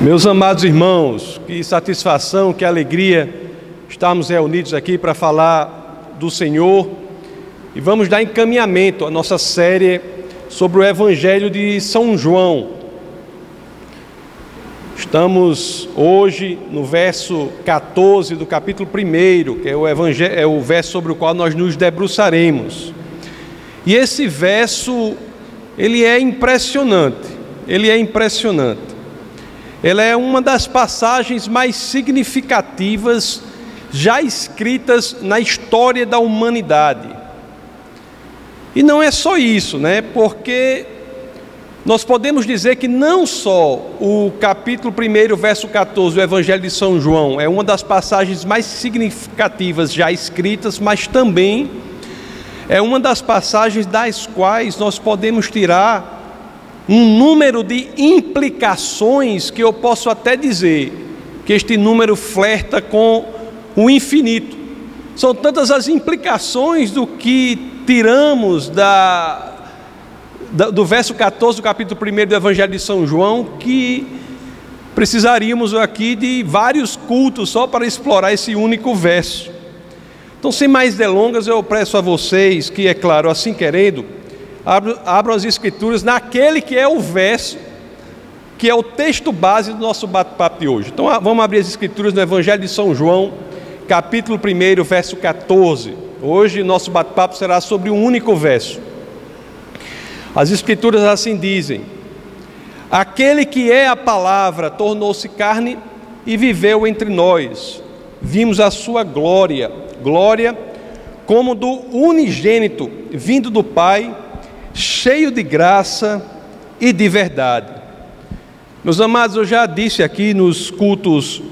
Meus amados irmãos, que satisfação, que alegria estarmos reunidos aqui para falar do Senhor e vamos dar encaminhamento à nossa série sobre o Evangelho de São João. Estamos hoje no verso 14 do capítulo 1, que é o, evangelho, é o verso sobre o qual nós nos debruçaremos. E esse verso, ele é impressionante, ele é impressionante. Ela é uma das passagens mais significativas já escritas na história da humanidade. E não é só isso, né? Porque nós podemos dizer que não só o capítulo 1, verso 14 do Evangelho de São João é uma das passagens mais significativas já escritas, mas também é uma das passagens das quais nós podemos tirar um número de implicações que eu posso até dizer que este número flerta com o infinito. São tantas as implicações do que tiramos da, da, do verso 14 do capítulo 1 do Evangelho de São João que precisaríamos aqui de vários cultos só para explorar esse único verso. Então, sem mais delongas, eu peço a vocês que, é claro, assim querendo, abram as Escrituras naquele que é o verso, que é o texto base do nosso bate-papo de hoje. Então vamos abrir as Escrituras no Evangelho de São João, capítulo 1, verso 14. Hoje nosso bate-papo será sobre um único verso. As Escrituras assim dizem: Aquele que é a palavra tornou-se carne e viveu entre nós. Vimos a sua glória, glória como do unigênito vindo do Pai cheio de graça e de verdade. Meus amados, eu já disse aqui nos cultos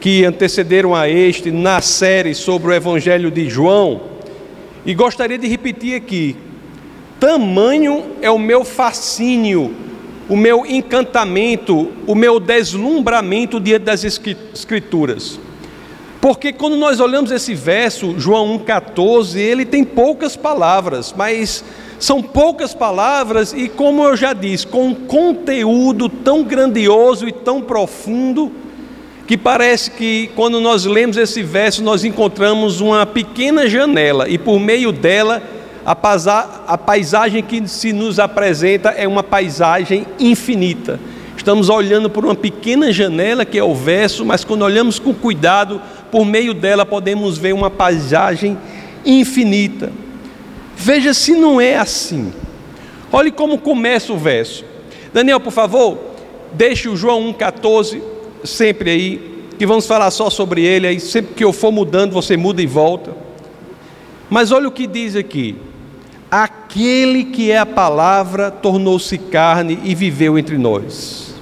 que antecederam a este, na série sobre o Evangelho de João, e gostaria de repetir aqui: tamanho é o meu fascínio, o meu encantamento, o meu deslumbramento diante das Escrituras. Porque quando nós olhamos esse verso, João 1,14, ele tem poucas palavras, mas são poucas palavras e, como eu já disse, com um conteúdo tão grandioso e tão profundo, que parece que quando nós lemos esse verso, nós encontramos uma pequena janela e por meio dela, a paisagem que se nos apresenta é uma paisagem infinita. Estamos olhando por uma pequena janela que é o verso, mas quando olhamos com cuidado, por meio dela podemos ver uma paisagem infinita. Veja se não é assim. Olhe como começa o verso. Daniel, por favor, deixe o João 1,14 sempre aí, que vamos falar só sobre ele. Aí sempre que eu for mudando, você muda e volta. Mas olha o que diz aqui: aquele que é a palavra tornou-se carne e viveu entre nós.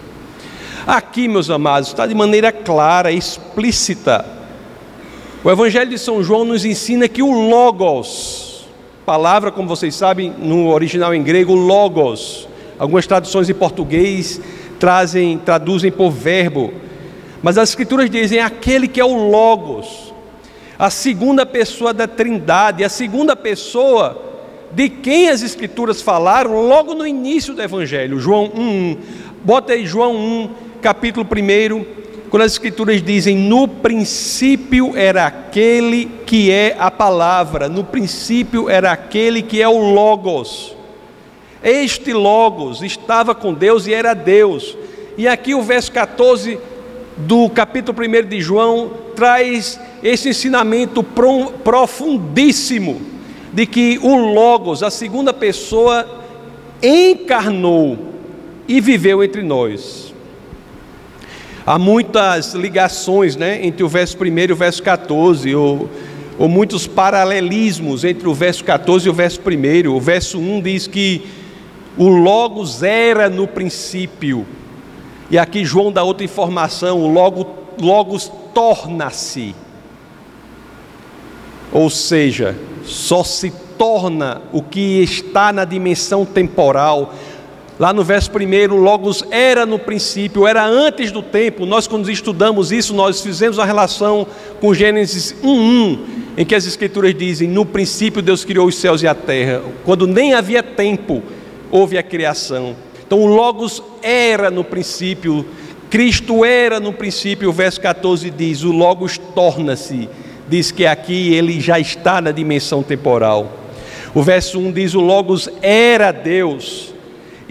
Aqui, meus amados, está de maneira clara, explícita. O Evangelho de São João nos ensina que o Logos, palavra, como vocês sabem, no original em grego, logos. Algumas traduções em português trazem, traduzem por verbo. Mas as escrituras dizem aquele que é o logos, a segunda pessoa da Trindade, a segunda pessoa de quem as escrituras falaram logo no início do evangelho, João 1. Bota aí João 1, capítulo 1, quando as Escrituras dizem: no princípio era aquele que é a palavra, no princípio era aquele que é o Logos. Este Logos estava com Deus e era Deus. E aqui o verso 14 do capítulo 1 de João traz esse ensinamento profundíssimo de que o Logos, a segunda pessoa, encarnou e viveu entre nós. Há muitas ligações né, entre o verso 1 e o verso 14, ou, ou muitos paralelismos entre o verso 14 e o verso 1. O verso 1 diz que o Logos era no princípio, e aqui João dá outra informação: o Logos, Logos torna-se, ou seja, só se torna o que está na dimensão temporal, Lá no verso primeiro, Logos era no princípio, era antes do tempo. Nós, quando estudamos isso, nós fizemos a relação com Gênesis 1:1, em que as Escrituras dizem: No princípio Deus criou os céus e a terra. Quando nem havia tempo, houve a criação. Então, o Logos era no princípio, Cristo era no princípio, o verso 14 diz: o Logos torna-se, diz que aqui ele já está na dimensão temporal. O verso 1 diz: o Logos era Deus.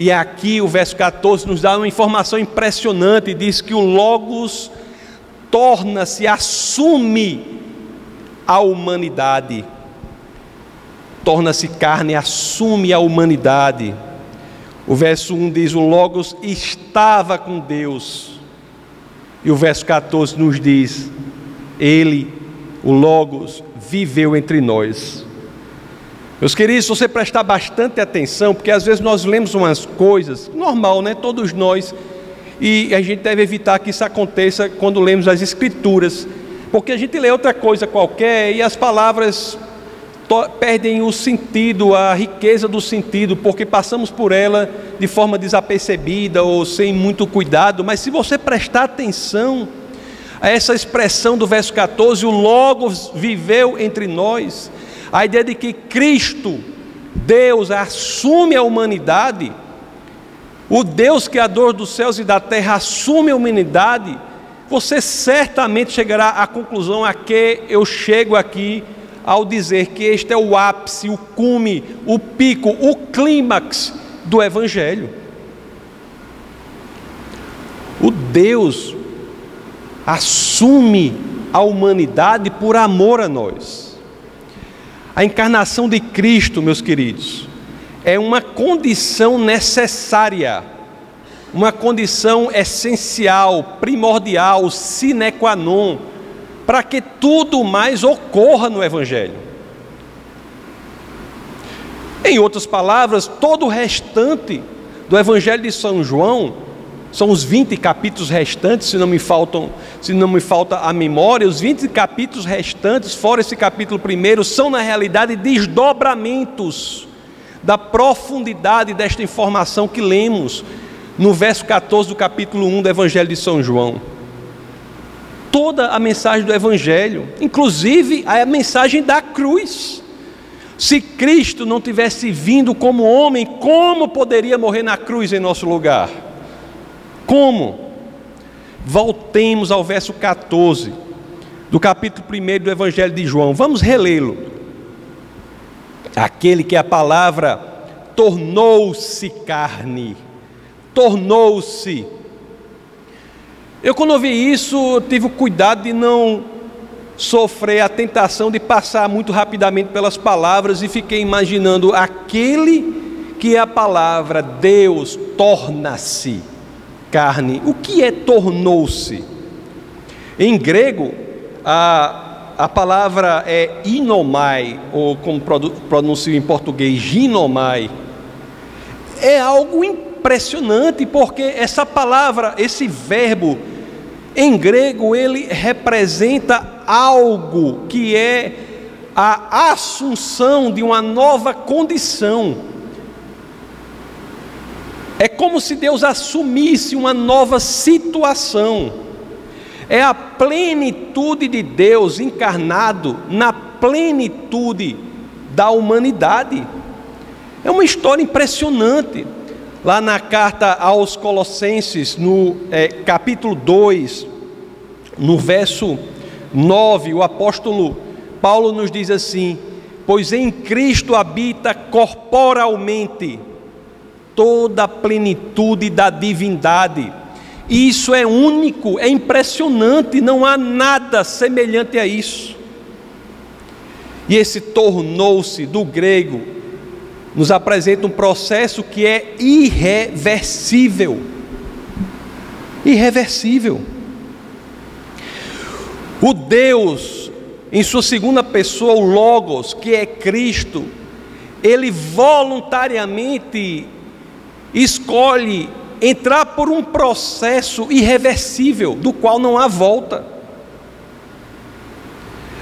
E aqui o verso 14 nos dá uma informação impressionante: diz que o Logos torna-se, assume a humanidade, torna-se carne, assume a humanidade. O verso 1 diz: O Logos estava com Deus. E o verso 14 nos diz: Ele, o Logos, viveu entre nós. Meus queridos, se você prestar bastante atenção, porque às vezes nós lemos umas coisas, normal, né? Todos nós, e a gente deve evitar que isso aconteça quando lemos as Escrituras, porque a gente lê outra coisa qualquer e as palavras perdem o sentido, a riqueza do sentido, porque passamos por ela de forma desapercebida ou sem muito cuidado, mas se você prestar atenção a essa expressão do verso 14, o Logos viveu entre nós, a ideia de que Cristo, Deus, assume a humanidade, o Deus Criador dos céus e da terra assume a humanidade, você certamente chegará à conclusão a que eu chego aqui ao dizer que este é o ápice, o cume, o pico, o clímax do Evangelho. O Deus assume a humanidade por amor a nós. A encarnação de Cristo, meus queridos, é uma condição necessária, uma condição essencial, primordial, sine qua non para que tudo mais ocorra no Evangelho. Em outras palavras, todo o restante do Evangelho de São João, são os 20 capítulos restantes, se não me faltam, se não me falta a memória, os 20 capítulos restantes, fora esse capítulo primeiro, são na realidade desdobramentos da profundidade desta informação que lemos no verso 14 do capítulo 1 do Evangelho de São João toda a mensagem do Evangelho, inclusive a mensagem da cruz. Se Cristo não tivesse vindo como homem, como poderia morrer na cruz em nosso lugar? Como? Voltemos ao verso 14 do capítulo 1 do Evangelho de João. Vamos relê-lo. Aquele que a palavra tornou-se carne, tornou-se eu, quando ouvi isso, tive o cuidado de não sofrer a tentação de passar muito rapidamente pelas palavras e fiquei imaginando aquele que é a palavra Deus torna-se carne. O que é tornou-se? Em grego, a, a palavra é inomai, ou como pronuncio em português, ginomai. É algo impressionante, porque essa palavra, esse verbo, em grego, ele representa algo que é a assunção de uma nova condição. É como se Deus assumisse uma nova situação. É a plenitude de Deus encarnado na plenitude da humanidade. É uma história impressionante. Lá na carta aos Colossenses, no é, capítulo 2, no verso 9, o apóstolo Paulo nos diz assim: Pois em Cristo habita corporalmente toda a plenitude da divindade. Isso é único, é impressionante, não há nada semelhante a isso. E esse tornou-se do grego nos apresenta um processo que é irreversível. Irreversível. O Deus, em sua segunda pessoa, o Logos, que é Cristo, ele voluntariamente escolhe entrar por um processo irreversível, do qual não há volta.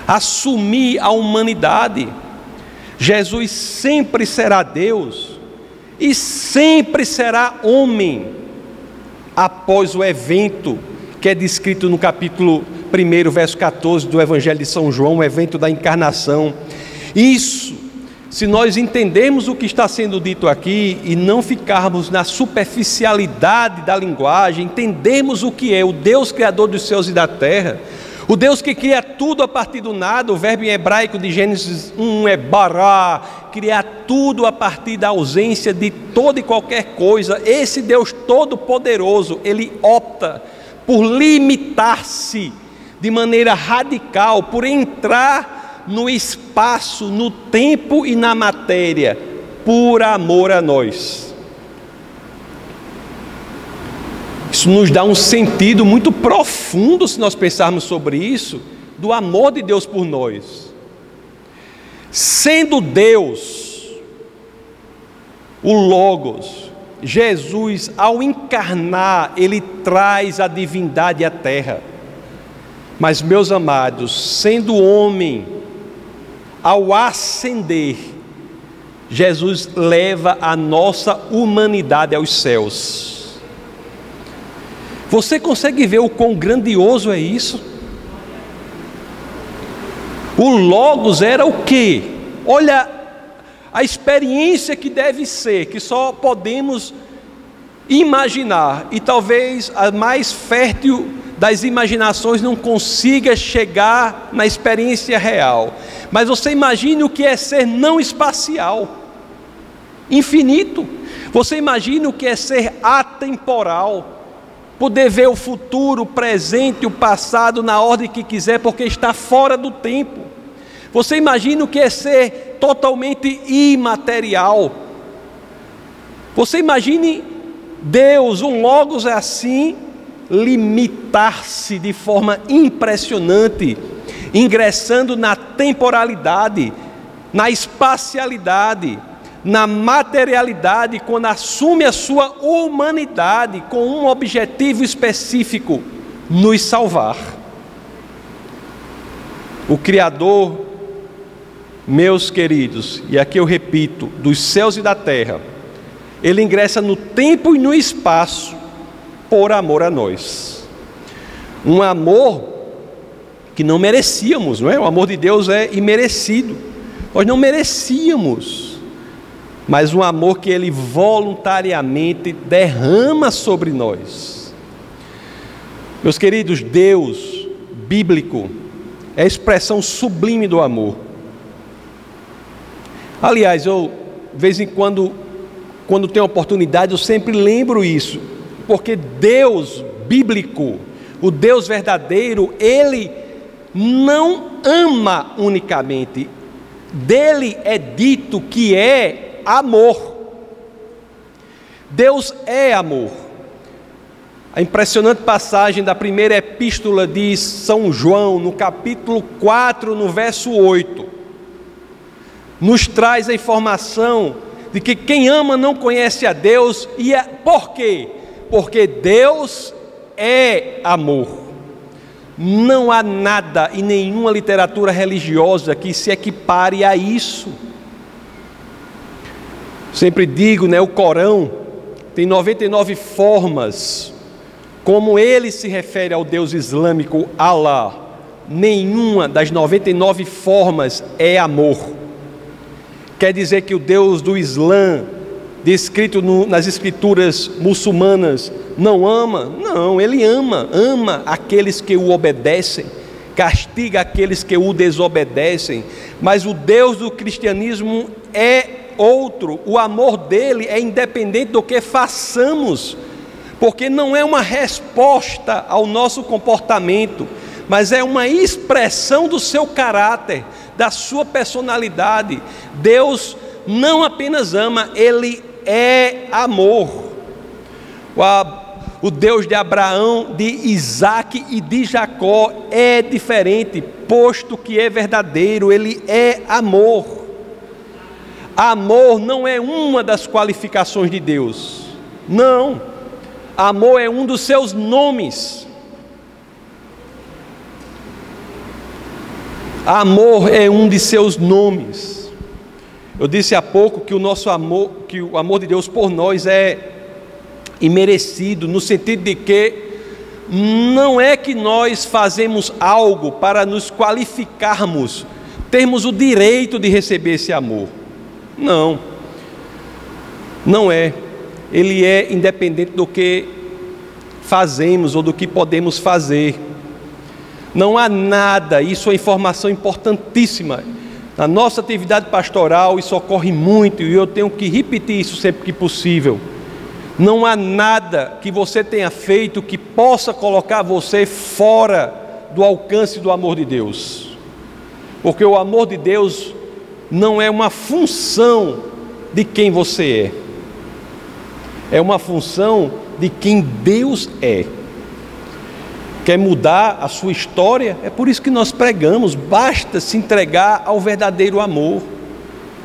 Assumir a humanidade Jesus sempre será Deus e sempre será homem após o evento que é descrito no capítulo 1, verso 14 do Evangelho de São João, o evento da encarnação. Isso se nós entendermos o que está sendo dito aqui e não ficarmos na superficialidade da linguagem, entendermos o que é o Deus Criador dos céus e da terra, o Deus que cria tudo a partir do nada, o verbo em hebraico de Gênesis 1 é bará, criar tudo a partir da ausência de toda e qualquer coisa. Esse Deus todo-poderoso, ele opta por limitar-se de maneira radical, por entrar no espaço, no tempo e na matéria, por amor a nós. Isso nos dá um sentido muito profundo, se nós pensarmos sobre isso, do amor de Deus por nós. Sendo Deus, o Logos, Jesus, ao encarnar, ele traz a divindade à terra. Mas, meus amados, sendo homem, ao ascender, Jesus leva a nossa humanidade aos céus. Você consegue ver o quão grandioso é isso? O Logos era o quê? Olha a experiência que deve ser, que só podemos imaginar, e talvez a mais fértil das imaginações não consiga chegar na experiência real. Mas você imagine o que é ser não espacial, infinito. Você imagine o que é ser atemporal poder ver o futuro, o presente, o passado na ordem que quiser, porque está fora do tempo. Você imagina o que é ser totalmente imaterial. Você imagine Deus, um Logos é assim, limitar-se de forma impressionante, ingressando na temporalidade, na espacialidade, na materialidade, quando assume a sua humanidade com um objetivo específico: nos salvar. O Criador, meus queridos, e aqui eu repito, dos céus e da terra, ele ingressa no tempo e no espaço por amor a nós. Um amor que não merecíamos, não é? O amor de Deus é imerecido. Nós não merecíamos mas um amor que ele voluntariamente derrama sobre nós. Meus queridos, Deus bíblico é a expressão sublime do amor. Aliás, eu, de vez em quando, quando tenho oportunidade, eu sempre lembro isso, porque Deus bíblico, o Deus verdadeiro, ele não ama unicamente, dele é dito que é amor. Deus é amor. A impressionante passagem da primeira epístola de São João, no capítulo 4, no verso 8, nos traz a informação de que quem ama não conhece a Deus, e é por quê? Porque Deus é amor. Não há nada em nenhuma literatura religiosa que se equipare a isso. Sempre digo, né, o Corão tem 99 formas como ele se refere ao Deus islâmico Allah. Nenhuma das 99 formas é amor. Quer dizer que o Deus do Islã, descrito no, nas escrituras muçulmanas, não ama? Não, ele ama, ama aqueles que o obedecem, castiga aqueles que o desobedecem. Mas o Deus do cristianismo é outro, o amor dele é independente do que façamos, porque não é uma resposta ao nosso comportamento, mas é uma expressão do seu caráter, da sua personalidade. Deus não apenas ama, ele é amor. O Deus de Abraão, de Isaac e de Jacó é diferente, posto que é verdadeiro, ele é amor. Amor não é uma das qualificações de Deus. Não. Amor é um dos seus nomes. Amor é um de seus nomes. Eu disse há pouco que o nosso amor, que o amor de Deus por nós é imerecido, no sentido de que não é que nós fazemos algo para nos qualificarmos, termos o direito de receber esse amor. Não. Não é. Ele é independente do que fazemos ou do que podemos fazer. Não há nada, isso é informação importantíssima. Na nossa atividade pastoral, isso ocorre muito e eu tenho que repetir isso sempre que possível. Não há nada que você tenha feito que possa colocar você fora do alcance do amor de Deus. Porque o amor de Deus não é uma função de quem você é, é uma função de quem Deus é. Quer mudar a sua história? É por isso que nós pregamos. Basta se entregar ao verdadeiro amor,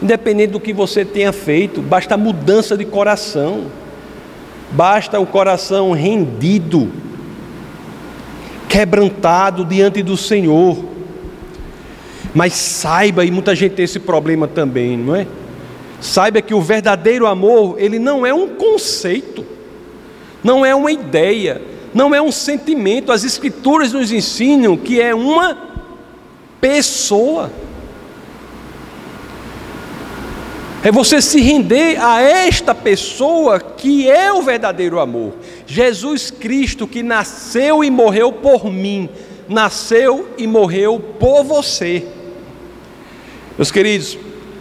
independente do que você tenha feito, basta mudança de coração, basta o coração rendido, quebrantado diante do Senhor. Mas saiba, e muita gente tem esse problema também, não é? Saiba que o verdadeiro amor, ele não é um conceito, não é uma ideia, não é um sentimento. As Escrituras nos ensinam que é uma pessoa. É você se render a esta pessoa que é o verdadeiro amor. Jesus Cristo que nasceu e morreu por mim, nasceu e morreu por você. Meus queridos,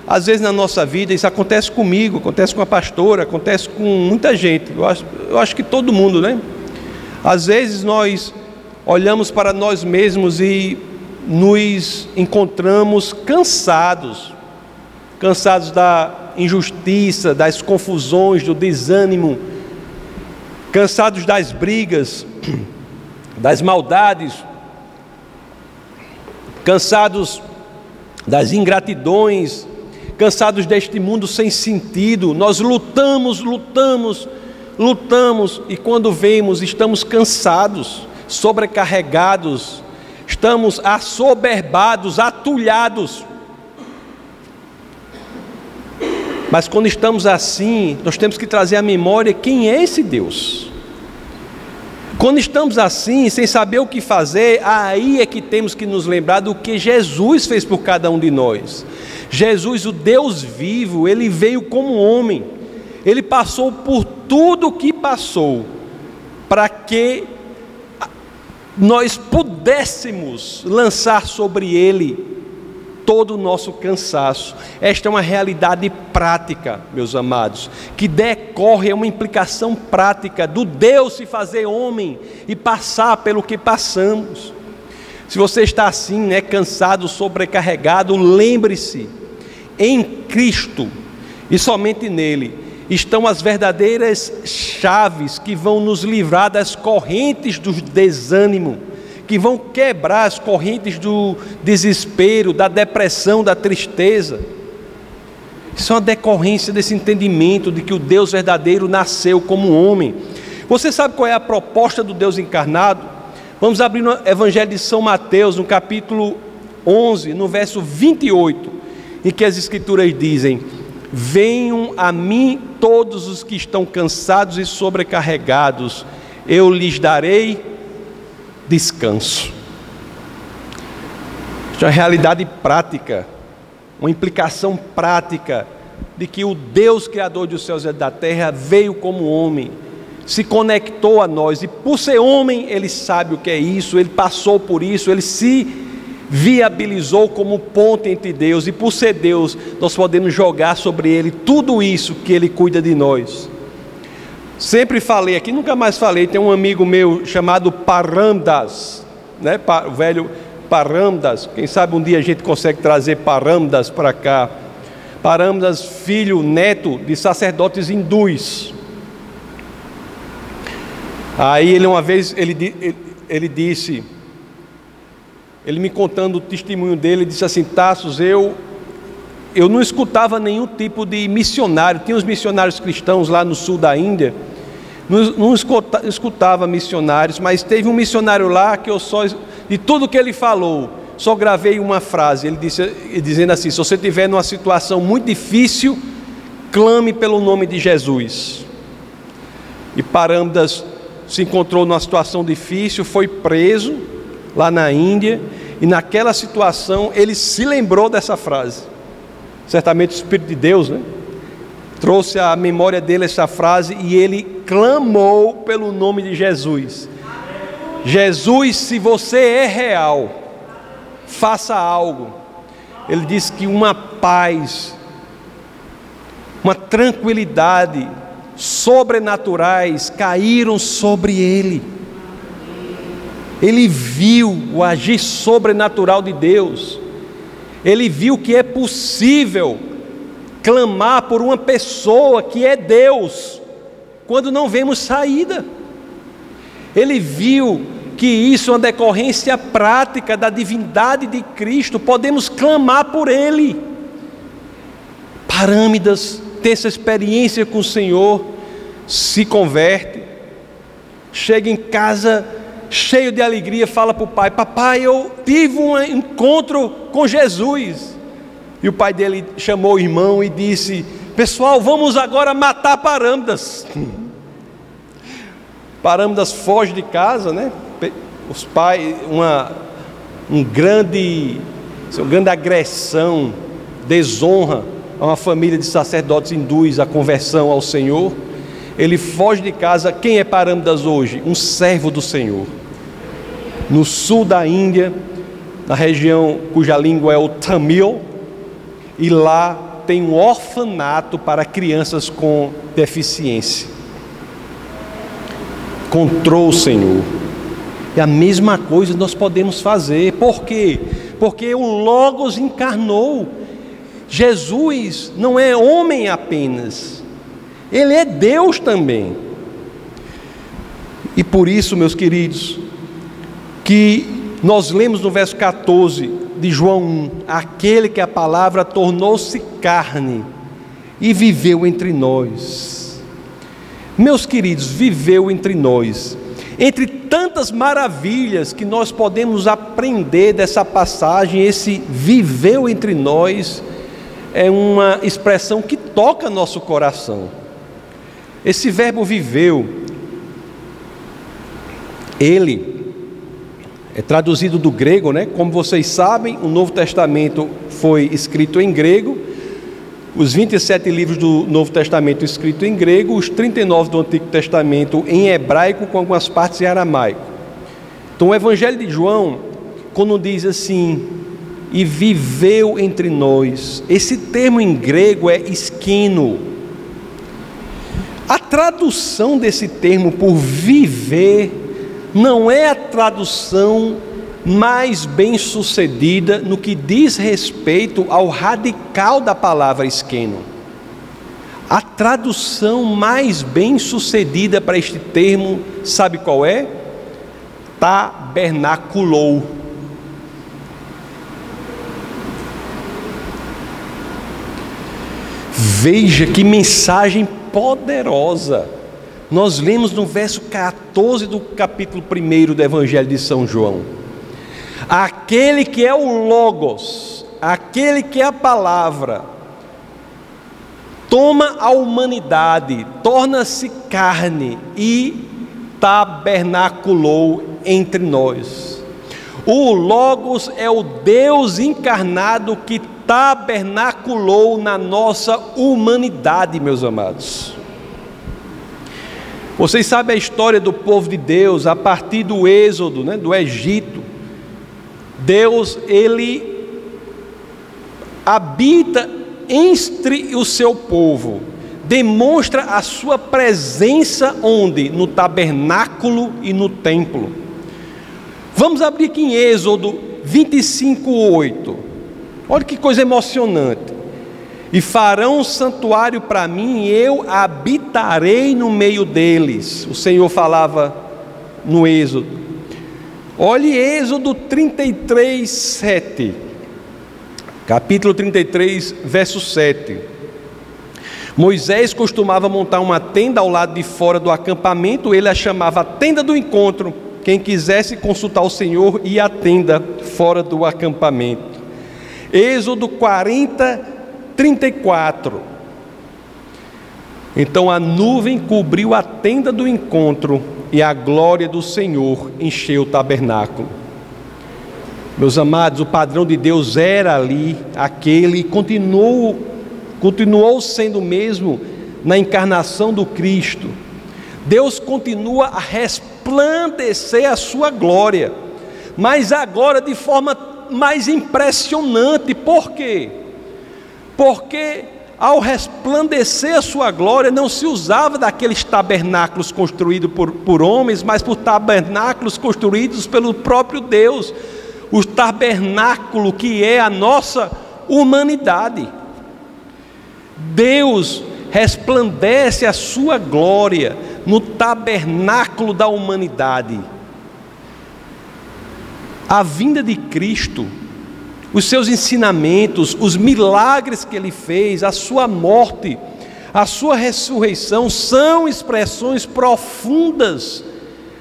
às vezes na nossa vida isso acontece comigo, acontece com a pastora, acontece com muita gente. Eu acho, eu acho que todo mundo, né? Às vezes nós olhamos para nós mesmos e nos encontramos cansados, cansados da injustiça, das confusões, do desânimo, cansados das brigas, das maldades, cansados das ingratidões, cansados deste mundo sem sentido. Nós lutamos, lutamos, lutamos e quando vemos, estamos cansados, sobrecarregados, estamos assoberbados, atulhados. Mas quando estamos assim, nós temos que trazer à memória quem é esse Deus. Quando estamos assim, sem saber o que fazer, aí é que temos que nos lembrar do que Jesus fez por cada um de nós. Jesus, o Deus vivo, ele veio como homem, ele passou por tudo o que passou, para que nós pudéssemos lançar sobre ele todo o nosso cansaço. Esta é uma realidade prática, meus amados, que decorre, é uma implicação prática do Deus se fazer homem e passar pelo que passamos. Se você está assim, né, cansado, sobrecarregado, lembre-se, em Cristo e somente nele estão as verdadeiras chaves que vão nos livrar das correntes do desânimo que vão quebrar as correntes do desespero, da depressão, da tristeza. Isso é uma decorrência desse entendimento de que o Deus verdadeiro nasceu como homem. Você sabe qual é a proposta do Deus encarnado? Vamos abrir no Evangelho de São Mateus, no capítulo 11, no verso 28, em que as Escrituras dizem: Venham a mim todos os que estão cansados e sobrecarregados, eu lhes darei descanso. Isso é uma realidade prática, uma implicação prática de que o Deus Criador dos céus e da terra veio como homem, se conectou a nós e por ser homem ele sabe o que é isso, ele passou por isso, ele se viabilizou como ponte entre Deus e por ser Deus nós podemos jogar sobre ele tudo isso que ele cuida de nós. Sempre falei aqui, nunca mais falei. Tem um amigo meu chamado Parandas, né? O velho Parandas. Quem sabe um dia a gente consegue trazer Parandas para cá. Parandas, filho, neto de sacerdotes hindus. Aí ele uma vez ele, ele, ele disse, ele me contando o testemunho dele, disse assim: Tassos, eu eu não escutava nenhum tipo de missionário. Tinha os missionários cristãos lá no sul da Índia não, escutava missionários, mas teve um missionário lá que eu só, de tudo que ele falou, só gravei uma frase. Ele disse, dizendo assim: se você estiver numa situação muito difícil, clame pelo nome de Jesus. E Parandas se encontrou numa situação difícil, foi preso lá na Índia, e naquela situação ele se lembrou dessa frase. certamente o Espírito de Deus, né? Trouxe à memória dele essa frase e ele clamou pelo nome de Jesus. Jesus, se você é real, faça algo. Ele disse que uma paz, uma tranquilidade sobrenaturais caíram sobre ele. Ele viu o agir sobrenatural de Deus. Ele viu que é possível clamar por uma pessoa que é Deus, quando não vemos saída. Ele viu que isso é uma decorrência prática da divindade de Cristo, podemos clamar por Ele. Parâmidas, ter essa experiência com o Senhor, se converte, chega em casa cheio de alegria, fala para o pai: Papai, eu tive um encontro com Jesus. E o pai dele chamou o irmão e disse: Pessoal, vamos agora matar Parâmbidas. Parâmbidas foge de casa, né? Os pais, uma, um grande, uma grande agressão, desonra a uma família de sacerdotes hindus a conversão ao Senhor. Ele foge de casa. Quem é Parâmbidas hoje? Um servo do Senhor no sul da Índia, na região cuja língua é o Tamil, e lá tem um orfanato para crianças com deficiência. Encontrou o Senhor. E a mesma coisa nós podemos fazer. Por quê? Porque o Logos encarnou. Jesus não é homem apenas, ele é Deus também. E por isso, meus queridos, que nós lemos no verso 14 de João 1: aquele que a palavra tornou-se carne e viveu entre nós. Meus queridos, viveu entre nós. Entre tantas maravilhas que nós podemos aprender dessa passagem, esse viveu entre nós é uma expressão que toca nosso coração. Esse verbo viveu, ele é traduzido do grego, né? Como vocês sabem, o Novo Testamento foi escrito em grego, os 27 livros do Novo Testamento escritos em grego, os 39 do Antigo Testamento em hebraico, com algumas partes em aramaico. Então, o Evangelho de João, quando diz assim, e viveu entre nós, esse termo em grego é esquino. A tradução desse termo por viver não é a tradução mais bem sucedida no que diz respeito ao radical da palavra esqueno. A tradução mais bem sucedida para este termo, sabe qual é? Tabernaculou. Veja que mensagem poderosa nós lemos no verso 14 do capítulo 1 do Evangelho de São João: aquele que é o Logos, aquele que é a palavra, toma a humanidade, torna-se carne e tabernaculou entre nós. O Logos é o Deus encarnado que tabernaculou na nossa humanidade, meus amados. Vocês sabem a história do povo de Deus a partir do êxodo, né, do Egito. Deus, ele habita entre o seu povo, demonstra a sua presença onde? No tabernáculo e no templo. Vamos abrir aqui em Êxodo 25, 8. Olha que coisa emocionante e farão um santuário para mim, e eu habitarei no meio deles. O Senhor falava no Êxodo. Olhe Êxodo 33, 7. Capítulo 33, verso 7. Moisés costumava montar uma tenda ao lado de fora do acampamento, ele a chamava tenda do encontro. Quem quisesse consultar o Senhor ia à tenda fora do acampamento. Êxodo 40, 34. Então a nuvem cobriu a tenda do encontro e a glória do Senhor encheu o tabernáculo. Meus amados, o padrão de Deus era ali, aquele, e continuou, continuou sendo o mesmo na encarnação do Cristo. Deus continua a resplandecer a sua glória, mas agora de forma mais impressionante. Por quê? Porque ao resplandecer a sua glória, não se usava daqueles tabernáculos construídos por, por homens, mas por tabernáculos construídos pelo próprio Deus, o tabernáculo que é a nossa humanidade. Deus resplandece a sua glória no tabernáculo da humanidade. A vinda de Cristo, os seus ensinamentos, os milagres que ele fez, a sua morte, a sua ressurreição são expressões profundas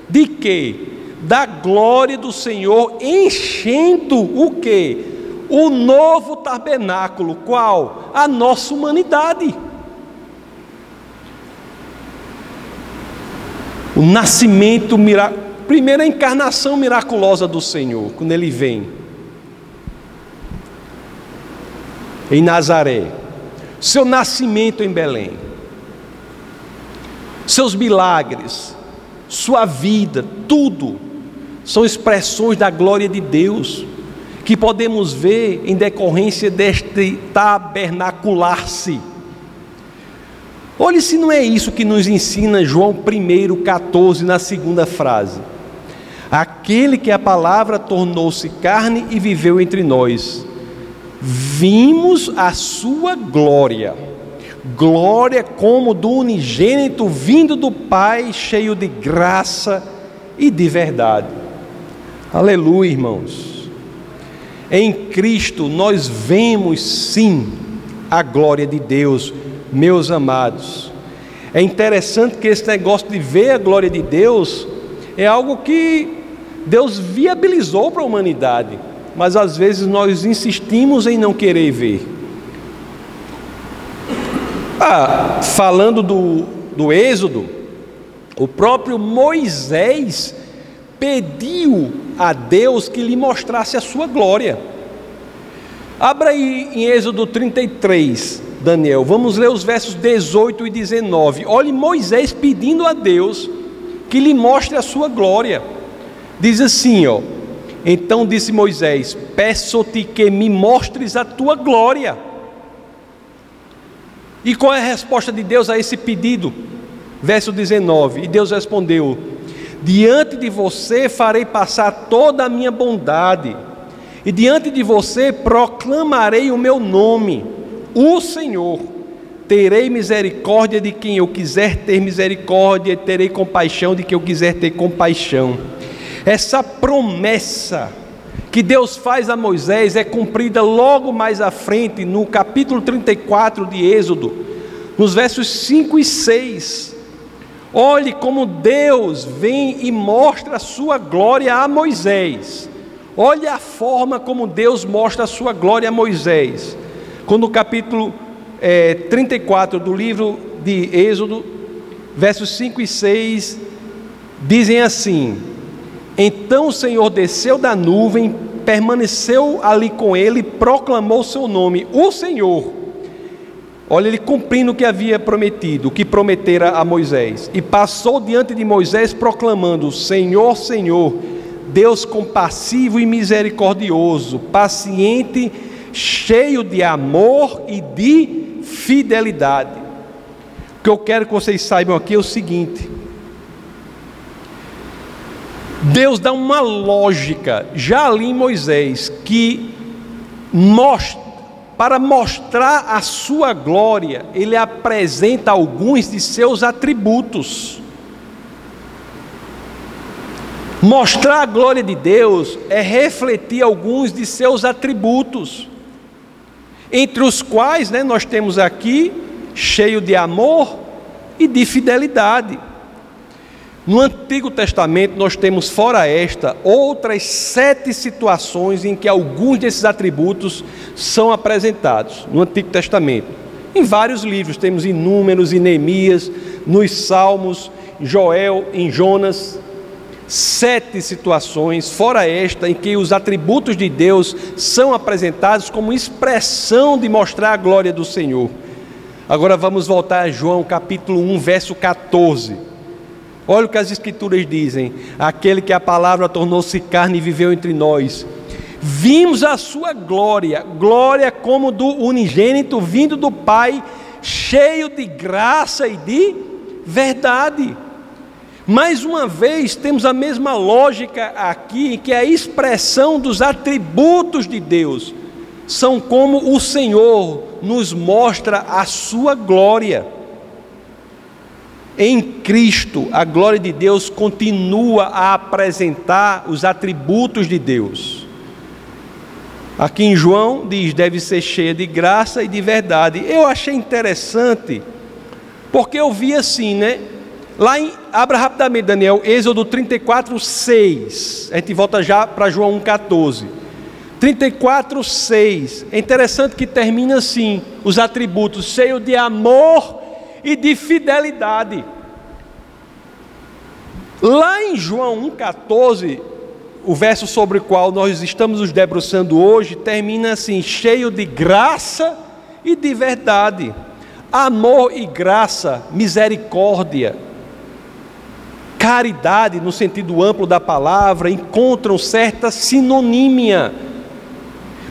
de que? Da glória do Senhor enchendo o que? O novo tabernáculo, qual? A nossa humanidade. O nascimento, primeira encarnação miraculosa do Senhor, quando ele vem em Nazaré, seu nascimento em Belém, seus milagres, sua vida, tudo são expressões da glória de Deus que podemos ver em decorrência deste tabernacular-se Olhe se não é isso que nos ensina João 1, 14, na segunda frase. Aquele que a palavra tornou-se carne e viveu entre nós. Vimos a sua glória, glória como do unigênito vindo do Pai, cheio de graça e de verdade. Aleluia, irmãos. Em Cristo nós vemos sim a glória de Deus meus amados. É interessante que esse negócio de ver a glória de Deus é algo que Deus viabilizou para a humanidade, mas às vezes nós insistimos em não querer ver. Ah, falando do, do Êxodo, o próprio Moisés pediu a Deus que lhe mostrasse a sua glória. Abra aí em Êxodo 33, Daniel. Vamos ler os versos 18 e 19. Olhe Moisés pedindo a Deus que lhe mostre a sua glória. Diz assim, ó: Então disse Moisés: Peço-te que me mostres a tua glória. E qual é a resposta de Deus a esse pedido? Verso 19: E Deus respondeu: Diante de você farei passar toda a minha bondade, e diante de você proclamarei o meu nome o Senhor, terei misericórdia de quem eu quiser ter misericórdia, e terei compaixão de quem eu quiser ter compaixão. Essa promessa que Deus faz a Moisés é cumprida logo mais à frente, no capítulo 34 de Êxodo, nos versos 5 e 6. Olhe como Deus vem e mostra a sua glória a Moisés. Olhe a forma como Deus mostra a sua glória a Moisés. Quando o capítulo é, 34 do livro de Êxodo, versos 5 e 6, dizem assim: Então o Senhor desceu da nuvem, permaneceu ali com ele, proclamou seu nome, o Senhor. Olha, ele cumprindo o que havia prometido, o que prometera a Moisés. E passou diante de Moisés, proclamando: Senhor, Senhor, Deus compassivo e misericordioso, paciente cheio de amor e de fidelidade. O que eu quero que vocês saibam aqui é o seguinte: Deus dá uma lógica já ali em Moisés que mostra, para mostrar a sua glória, ele apresenta alguns de seus atributos. Mostrar a glória de Deus é refletir alguns de seus atributos entre os quais né, nós temos aqui cheio de amor e de fidelidade. No Antigo Testamento, nós temos, fora esta, outras sete situações em que alguns desses atributos são apresentados no Antigo Testamento. Em vários livros, temos em Números, em Neemias, nos Salmos, Joel, em Jonas. sete situações, fora esta, em que os atributos de Deus são apresentados como expressão de mostrar a glória do Senhor. Agora vamos voltar a João capítulo 1, verso 14. Olha o que as Escrituras dizem: aquele que a palavra tornou-se carne e viveu entre nós. Vimos a sua glória, glória como do unigênito vindo do Pai, cheio de graça e de verdade. Mais uma vez, temos a mesma lógica aqui, que a expressão dos atributos de Deus são como o Senhor nos mostra a sua glória. Em Cristo, a glória de Deus continua a apresentar os atributos de Deus. Aqui em João diz: deve ser cheia de graça e de verdade. Eu achei interessante, porque eu vi assim, né? Lá em, abra rapidamente, Daniel, Êxodo 34, 6. A gente volta já para João 1, 14. 34, 6. É interessante que termina assim: os atributos cheio de amor e de fidelidade. Lá em João 1,14, o verso sobre o qual nós estamos nos debruçando hoje, termina assim: cheio de graça e de verdade. Amor e graça, misericórdia caridade, no sentido amplo da palavra, encontram certa sinonímia.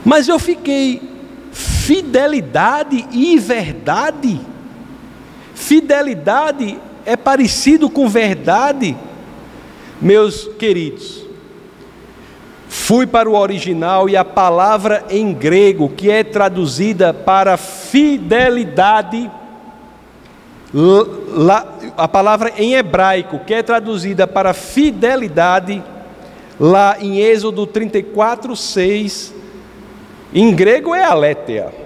Mas eu fiquei, fidelidade e verdade? Fidelidade é parecido com verdade? Meus queridos, fui para o original e a palavra em grego, que é traduzida para fidelidade, a palavra em hebraico, que é traduzida para fidelidade, lá em Êxodo 34, 6, em grego é aletheia,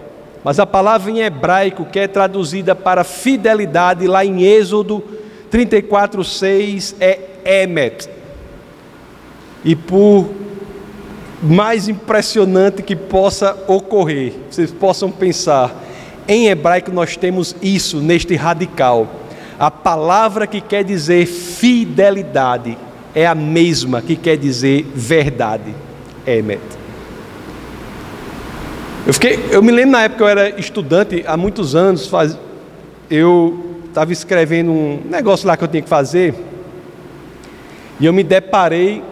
mas a palavra em hebraico, que é traduzida para fidelidade, lá em Êxodo 34, 6, é emet. E por mais impressionante que possa ocorrer, vocês possam pensar, em hebraico nós temos isso neste radical. A palavra que quer dizer fidelidade é a mesma que quer dizer verdade. Emet. Eu, fiquei, eu me lembro na época que eu era estudante, há muitos anos, faz, eu estava escrevendo um negócio lá que eu tinha que fazer, e eu me deparei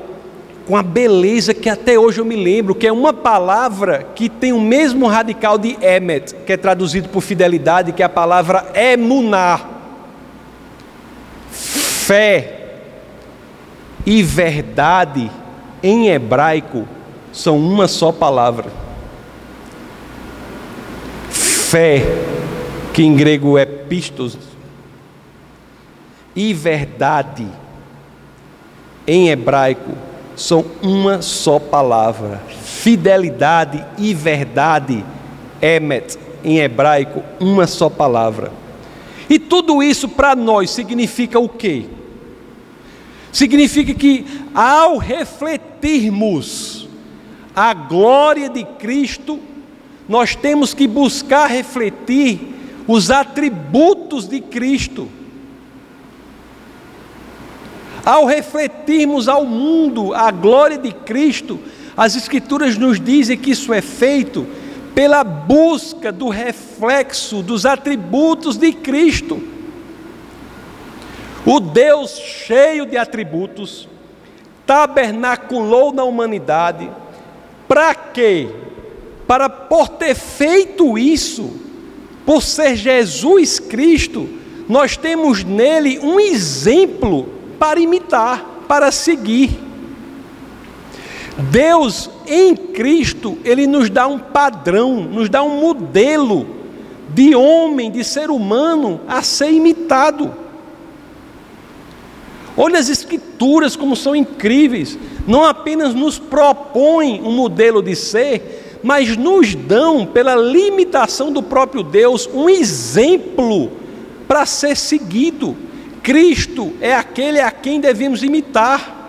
com a beleza que até hoje eu me lembro, que é uma palavra que tem o mesmo radical de emet, que é traduzido por fidelidade, que é a palavra emuná. Fé e verdade em hebraico são uma só palavra. Fé, que em grego é pistos, e verdade em hebraico são uma só palavra. Fidelidade e verdade, emet, em hebraico, uma só palavra. E tudo isso para nós significa o quê? Significa que ao refletirmos a glória de Cristo, nós temos que buscar refletir os atributos de Cristo. Ao refletirmos ao mundo a glória de Cristo, as Escrituras nos dizem que isso é feito pela busca do reflexo dos atributos de Cristo. O Deus cheio de atributos tabernaculou na humanidade, para quê? Para por ter feito isso, por ser Jesus Cristo, nós temos nele um exemplo para imitar, para seguir. Deus em Cristo, Ele nos dá um padrão, nos dá um modelo de homem, de ser humano a ser imitado. Olha as escrituras como são incríveis, não apenas nos propõem um modelo de ser, mas nos dão, pela limitação do próprio Deus, um exemplo para ser seguido. Cristo é aquele a quem devemos imitar.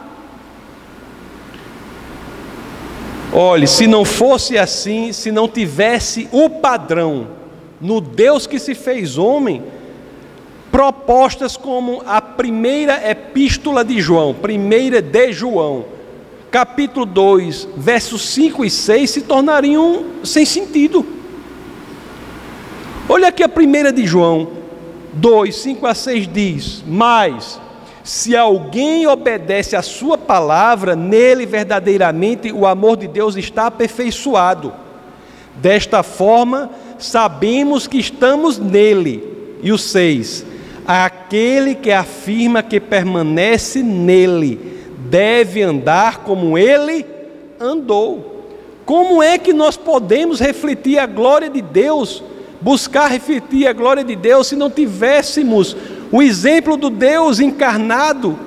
Olhe, se não fosse assim, se não tivesse o padrão no Deus que se fez homem, propostas como a primeira epístola de João, primeira de João, capítulo 2, versos 5 e 6 se tornariam sem sentido. Olha aqui a primeira de João 2, 5 a 6 diz: Mas se alguém obedece à sua palavra, nele verdadeiramente o amor de Deus está aperfeiçoado. Desta forma, sabemos que estamos nele. E o 6: Aquele que afirma que permanece nele deve andar como ele andou. Como é que nós podemos refletir a glória de Deus, buscar refletir a glória de Deus, se não tivéssemos o exemplo do Deus encarnado,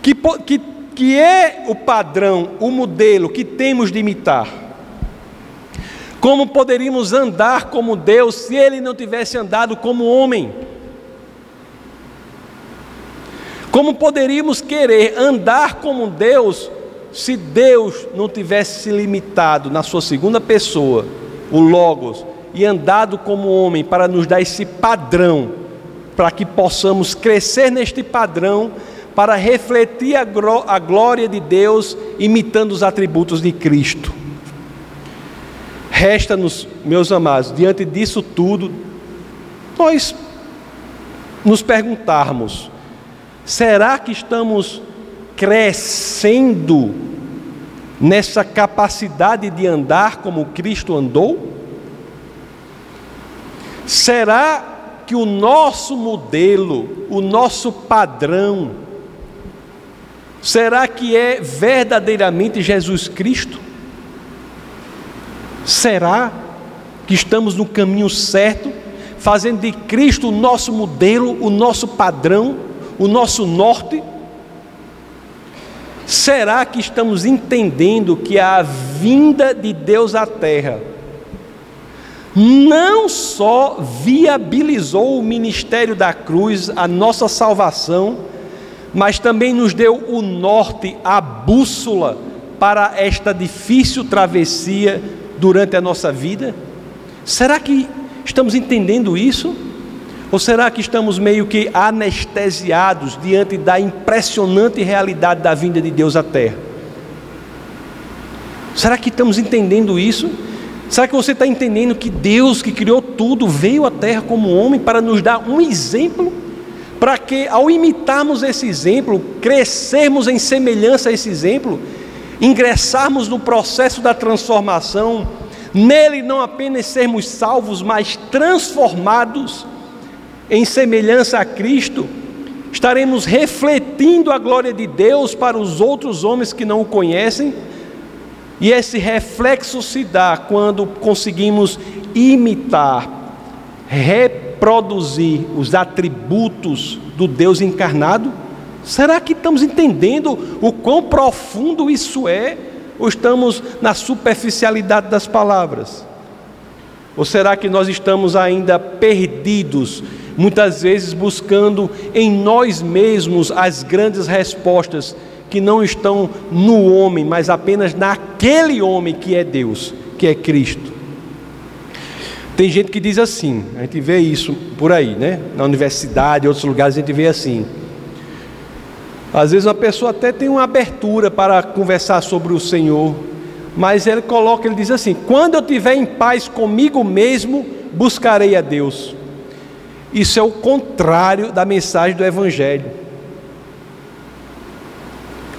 que, que, que é o padrão, o modelo que temos de imitar. Como poderíamos andar como Deus se ele não tivesse andado como homem? Como poderíamos querer andar como Deus se Deus não tivesse se limitado na sua segunda pessoa, o Logos, e andado como homem para nos dar esse padrão para que possamos crescer neste padrão, para refletir a, glória de Deus, imitando os atributos de Cristo. Resta-nos, meus amados, diante disso tudo, nós nos perguntarmos: será que estamos crescendo nessa capacidade de andar como Cristo andou? Será que o nosso modelo, o nosso padrão, será que é verdadeiramente Jesus Cristo? Será que estamos no caminho certo, fazendo de Cristo o nosso modelo, o nosso padrão, o nosso norte? Será que estamos entendendo que a vinda de Deus à terra não só viabilizou o ministério da cruz, a nossa salvação, mas também nos deu o norte, a bússola para esta difícil travessia durante a nossa vida? Será que estamos entendendo isso? Ou será que estamos meio que anestesiados diante da impressionante realidade da vinda de Deus à terra? Será que estamos entendendo isso? Será que você está entendendo que Deus, que criou tudo, veio à terra como homem para nos dar um exemplo? Para que, ao imitarmos esse exemplo, crescermos em semelhança a esse exemplo, ingressarmos no processo da transformação, nele não apenas sermos salvos, mas transformados em semelhança a Cristo, estaremos refletindo a glória de Deus para os outros homens que não o conhecem e esse reflexo se dá quando conseguimos imitar, reproduzir os atributos do Deus encarnado. Será que estamos entendendo o quão profundo isso é? Ou estamos na superficialidade das palavras? Ou será que nós estamos ainda perdidos, muitas vezes buscando em nós mesmos as grandes respostas que não estão no homem, mas apenas naquele homem que é Deus, que é Cristo. Tem gente que diz assim, a gente vê isso por aí, né? Na universidade, em outros lugares a gente vê assim. Às vezes uma pessoa até tem uma abertura para conversar sobre o Senhor, mas ele coloca, ele diz assim: quando eu estiver em paz comigo mesmo, buscarei a Deus. Isso é o contrário da mensagem do Evangelho.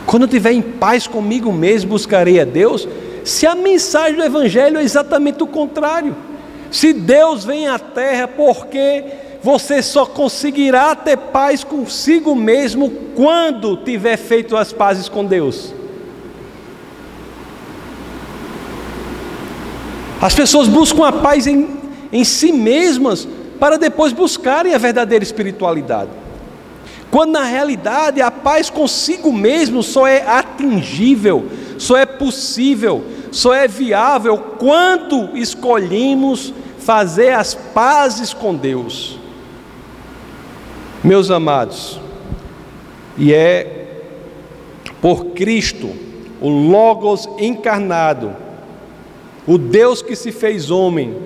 Quando eu estiver em paz comigo mesmo, buscarei a Deus. Se a mensagem do Evangelho é exatamente o contrário. Se Deus vem à terra, porque você só conseguirá ter paz consigo mesmo quando tiver feito as pazes com Deus. As pessoas buscam a paz em, em si mesmas para depois buscarem a verdadeira espiritualidade. Quando na realidade a paz consigo mesmo só é atingível, só é possível, só é viável quando escolhemos fazer as pazes com Deus. Meus amados, e é por Cristo, o Logos encarnado, o Deus que se fez homem,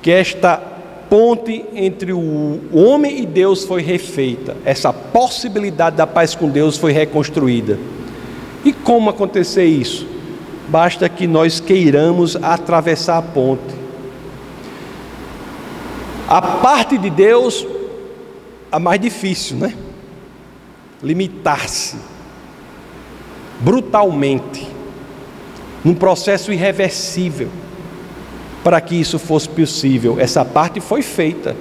que esta ponte entre o homem e Deus foi refeita, essa possibilidade da paz com Deus foi reconstruída. E como acontecer isso? Basta que nós queiramos atravessar a ponte. A parte de Deus, a mais difícil, né? Limitar-se brutalmente, num processo irreversível para que isso fosse possível. Essa parte foi feita.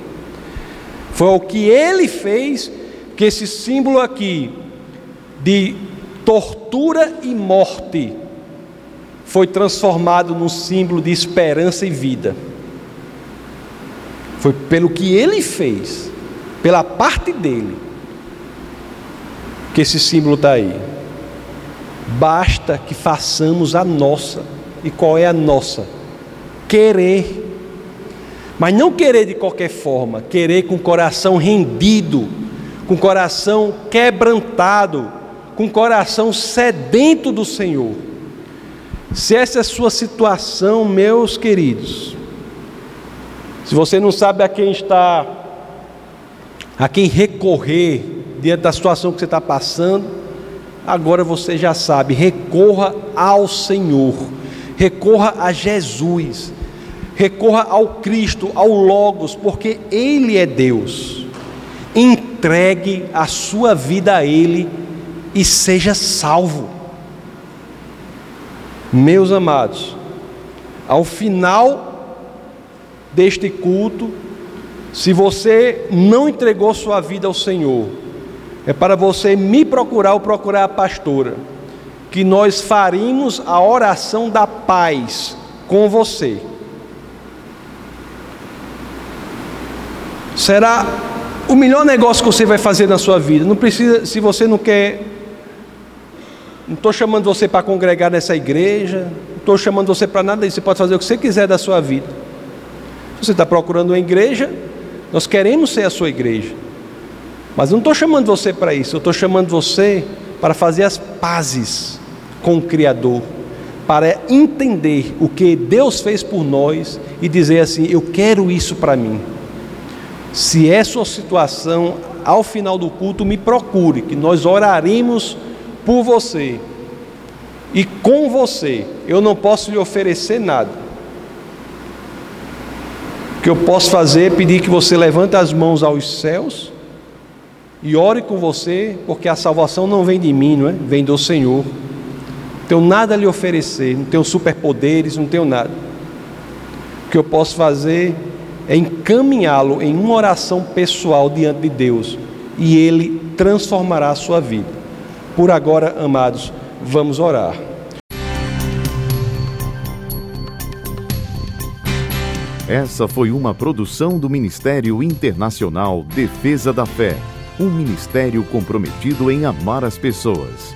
Foi o que ele fez que esse símbolo aqui de tortura e morte foi transformado num símbolo de esperança e vida. Foi pelo que ele fez, pela parte dele, que esse símbolo está aí. Basta que façamos a nossa. E qual é a nossa? Querer. Mas não querer de qualquer forma, querer com o coração rendido, com o coração quebrantado, com o coração sedento do Senhor. Se essa é a sua situação, meus queridos, se você não sabe a quem está, a quem recorrer diante da situação que você está passando, agora você já sabe, recorra ao Senhor, recorra a Jesus recorra ao Cristo, ao Logos, porque Ele é Deus. Entregue a sua vida a Ele e seja salvo. Meus amados, ao final deste culto, se você não entregou sua vida ao Senhor, é para você me procurar ou procurar a pastora, que nós faríamos a oração da paz com você. será o melhor negócio que você vai fazer na sua vida. Não precisa, se você não quer, não estou chamando você para congregar nessa igreja, não estou chamando você para nada disso. Você pode fazer o que você quiser da sua vida. Se você está procurando uma igreja, nós queremos ser a sua igreja. Mas não estou chamando você para isso, eu estou chamando você para fazer as pazes com o Criador, para entender o que Deus fez por nós e dizer assim: eu quero isso para mim. Se é sua situação, ao final do culto, me procure, que nós oraremos por você e com você. Eu não posso lhe oferecer nada. O que eu posso fazer é pedir que você levante as mãos aos céus e ore com você, porque a salvação não vem de mim, não é? Vem do Senhor. Não tenho nada a lhe oferecer, não tenho superpoderes, não tenho nada. O que eu posso fazer é encaminhá-lo em uma oração pessoal diante de Deus e ele transformará a sua vida. Por agora, amados, vamos orar. Essa foi uma produção do Ministério Internacional Defesa da Fé, um ministério comprometido em amar as pessoas,